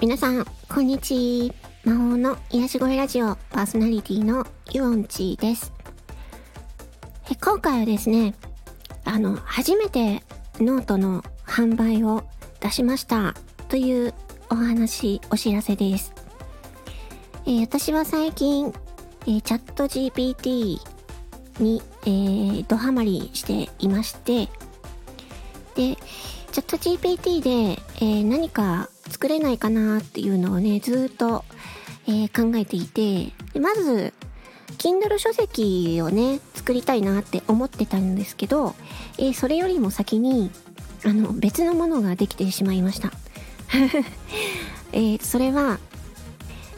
皆さん、こんにちは。魔法の癒し声ラジオパーソナリティのユオンチーです。え今回はですね、あの、初めてノートの販売を出しましたというお話、お知らせです。えー、私は最近、えー、 ChatGPT に、えー、ドハマりしていまして、で、チャット GPT で、え、何か作れないかなっていうのをね、ずっと、えー、考えていて、まず、Kindle 書籍をね、作りたいなって思ってたんですけど、えー、それよりも先に、あの、別のものができてしまいました。えー、それは、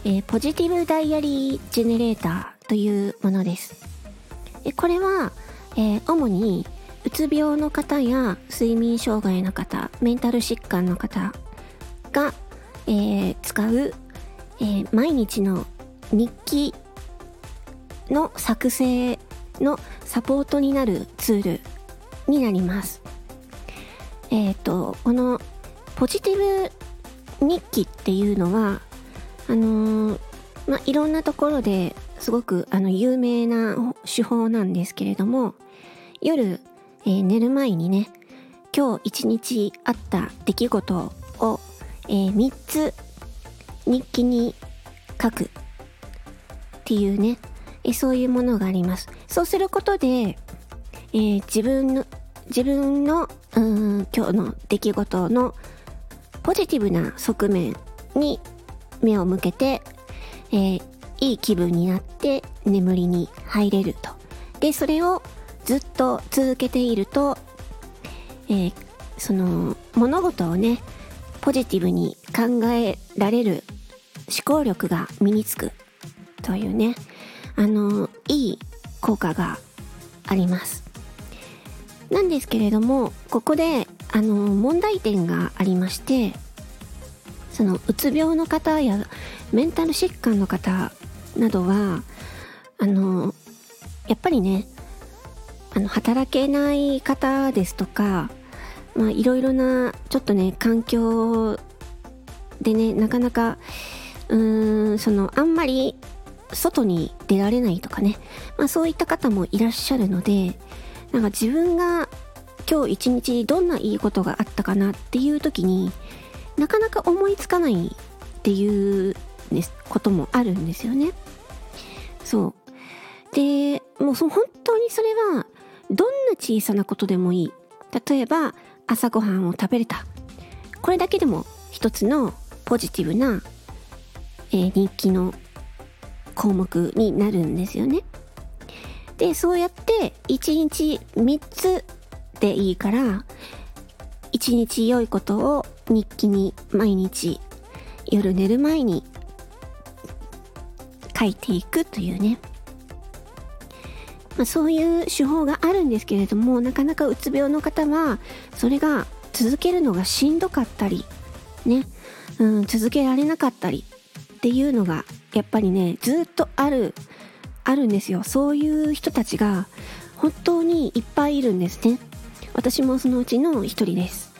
えー、ポジティブダイアリージェネレーターというものです。えこれは、え、主にうつ病の方や睡眠障害の方、メンタル疾患の方が、えー、使う、えー、毎日の日記の作成のサポートになるツールになります。えっ、ー、と、このポジティブ日記っていうのは、あのー、まあ、いろんなところですごくあの有名な手法なんですけれども、夜、えー、寝る前にね、今日一日あった出来事えー、3つ日記に書くっていうね、えー、そういうものがあります。そうすることで、えー、自分の、自分の、うん、今日の出来事のポジティブな側面に目を向けて、えー、いい気分になって眠りに入れると。で、それをずっと続けていると、えー、その物事をね、ポジティブに考えられる思考力が身につくというね、あの、いい効果があります。なんですけれども、ここで、あの、問題点がありまして、その、うつ病の方やメンタル疾患の方などは、あの、やっぱりね、あの、働けない方ですとか、まあいろいろなちょっとね環境でねなかなかうーんそのあんまり外に出られないとかね、まあ、そういった方もいらっしゃるのでなんか自分が今日一日どんないいことがあったかなっていう時になかなか思いつかないっていう、こともあるんですよね。そう。で、もうそ本当にそれはどんな小さなことでもいい。例えば朝ごはんを食べれたこれだけでも一つのポジティブな、えー、日記の項目になるんですよね。でそうやって1日3つでいいから1日良いことを日記に毎日夜寝る前に書いていくというねそういう手法があるんですけれどもなかなかうつ病の方はそれが続けるのがしんどかったりね、うん、続けられなかったりっていうのがやっぱりねずっとあるあるんですよ。そういう人たちが本当にいっぱいいるんですね。私もそのうちの一人です。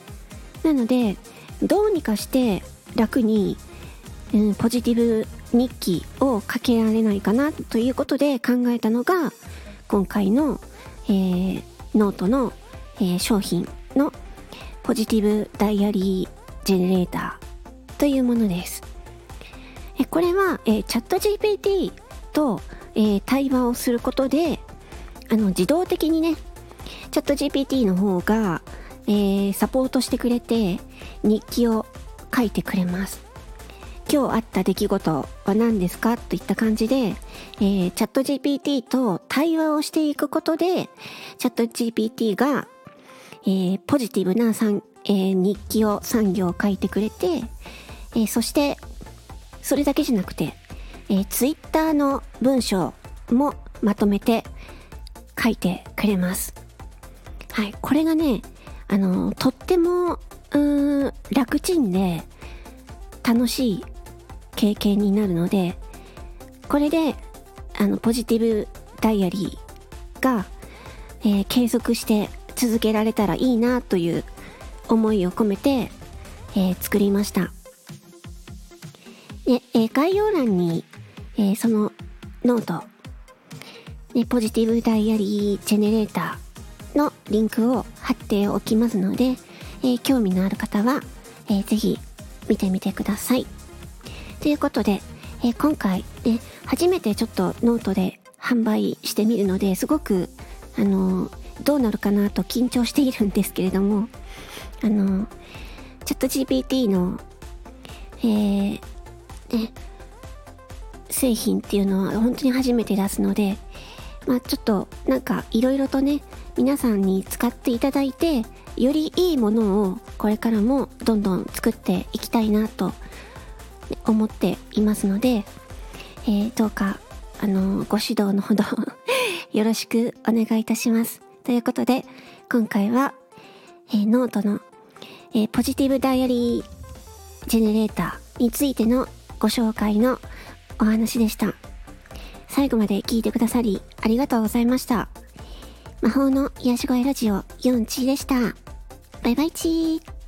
なのでどうにかして楽に、うん、ポジティブ日記を書けられないかなということで考えたのが今回の、えー、ノートの、えー、商品のポジティブダイアリージェネレーターというものです。えこれは、え、チャット GPT と、え、対話をすることであの自動的にねチャット GPT の方が、えー、サポートしてくれて日記を書いてくれます。今日あった出来事は何ですか？といった感じで、えー、チャット GPT と対話をしていくことで、チャット GPT が、えー、ポジティブなえー、日記を3行書いてくれて、えー、そして、それだけじゃなくて、えー、Twitter の文章もまとめて書いてくれます。はい、これがね、あの、とっても、うん、楽ちんで、楽しい経験になるので、これで、あの、ポジティブダイアリーが、えー、継続して続けられたらいいなという思いを込めて、えー、作りました。で、えー概要欄に、えその note、ね、ポジティブダイアリージェネレーターのリンクを貼っておきますので、え興味のある方は、えーぜひ見てみてください。ということで、えー今回ね、初めてちょっとノートで販売してみるので、すごく、あのーどうなるかなと緊張しているんですけれども、あのーチャット GPT の、えー、ね、製品っていうのは本当に初めて出すので、まあちょっとなんかいろいろとね、皆さんに使っていただいて、よりいいものをこれからもどんどん作っていきたいなと思っていますので、えーどうか、あのご指導のほど よろしくお願いいたします。ということで、今回は、えーノートの、えポジティブダイアリージェネレーターについてのご紹介のお話でした。最後まで聞いてくださりありがとうございました。魔法の癒し声ラジオ4チでした。バイバイチー。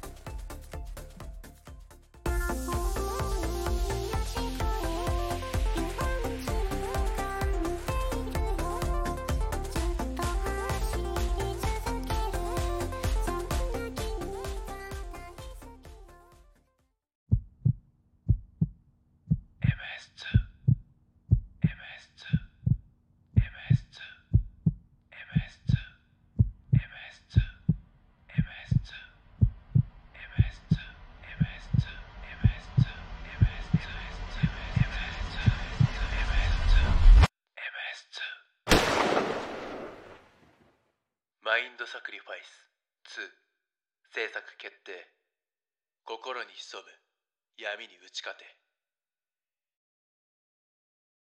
マインドサクリファイス2制作決定。心に潜む。闇に打ち勝て。